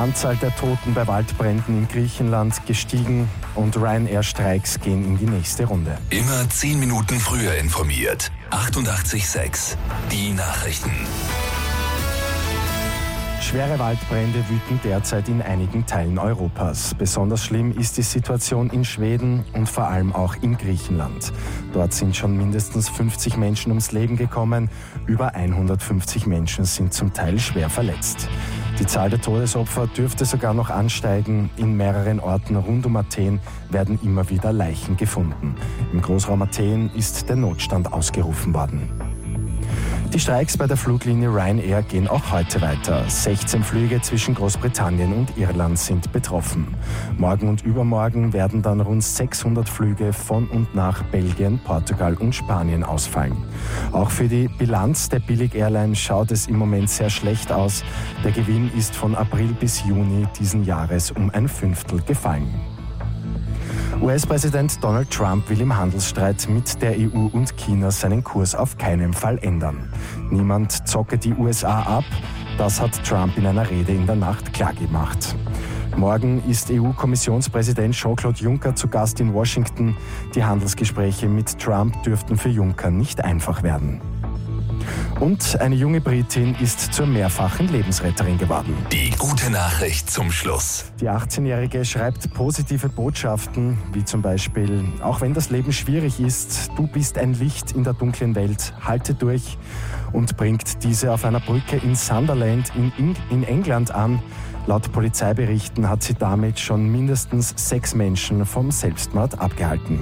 Anzahl der Toten bei Waldbränden in Griechenland gestiegen und Ryanair-Streiks gehen in die nächste Runde. Immer zehn Minuten früher informiert. 88.6 Die Nachrichten. Schwere Waldbrände wüten derzeit in einigen Teilen Europas. Besonders schlimm ist die Situation in Schweden und vor allem auch in Griechenland. Dort sind schon mindestens 50 Menschen ums Leben gekommen. Über 150 Menschen sind zum Teil schwer verletzt. Die Zahl der Todesopfer dürfte sogar noch ansteigen. In mehreren Orten rund um Athen werden immer wieder Leichen gefunden. Im Großraum Athen ist der Notstand ausgerufen worden. Die Streiks bei der Fluglinie Ryanair gehen auch heute weiter. 16 Flüge zwischen Großbritannien und Irland sind betroffen. Morgen und übermorgen werden dann rund 600 Flüge von und nach Belgien, Portugal und Spanien ausfallen. Auch für die Bilanz der Billig-Airline schaut es im Moment sehr schlecht aus. Der Gewinn ist von April bis Juni diesen Jahres um ein Fünftel gefallen. US-Präsident Donald Trump will im Handelsstreit mit der EU und China seinen Kurs auf keinen Fall ändern. Niemand zocke die USA ab, das hat Trump in einer Rede in der Nacht klargemacht. Morgen ist EU-Kommissionspräsident Jean-Claude Juncker zu Gast in Washington. Die Handelsgespräche mit Trump dürften für Juncker nicht einfach werden. Und eine junge Britin ist zur mehrfachen Lebensretterin geworden. Die gute Nachricht zum Schluss. Die 18-Jährige schreibt positive Botschaften, wie zum Beispiel, auch wenn das Leben schwierig ist, du bist ein Licht in der dunklen Welt, halte durch und bringt diese auf einer Brücke in Sunderland in, in England an. Laut Polizeiberichten hat sie damit schon mindestens sechs Menschen vom Selbstmord abgehalten.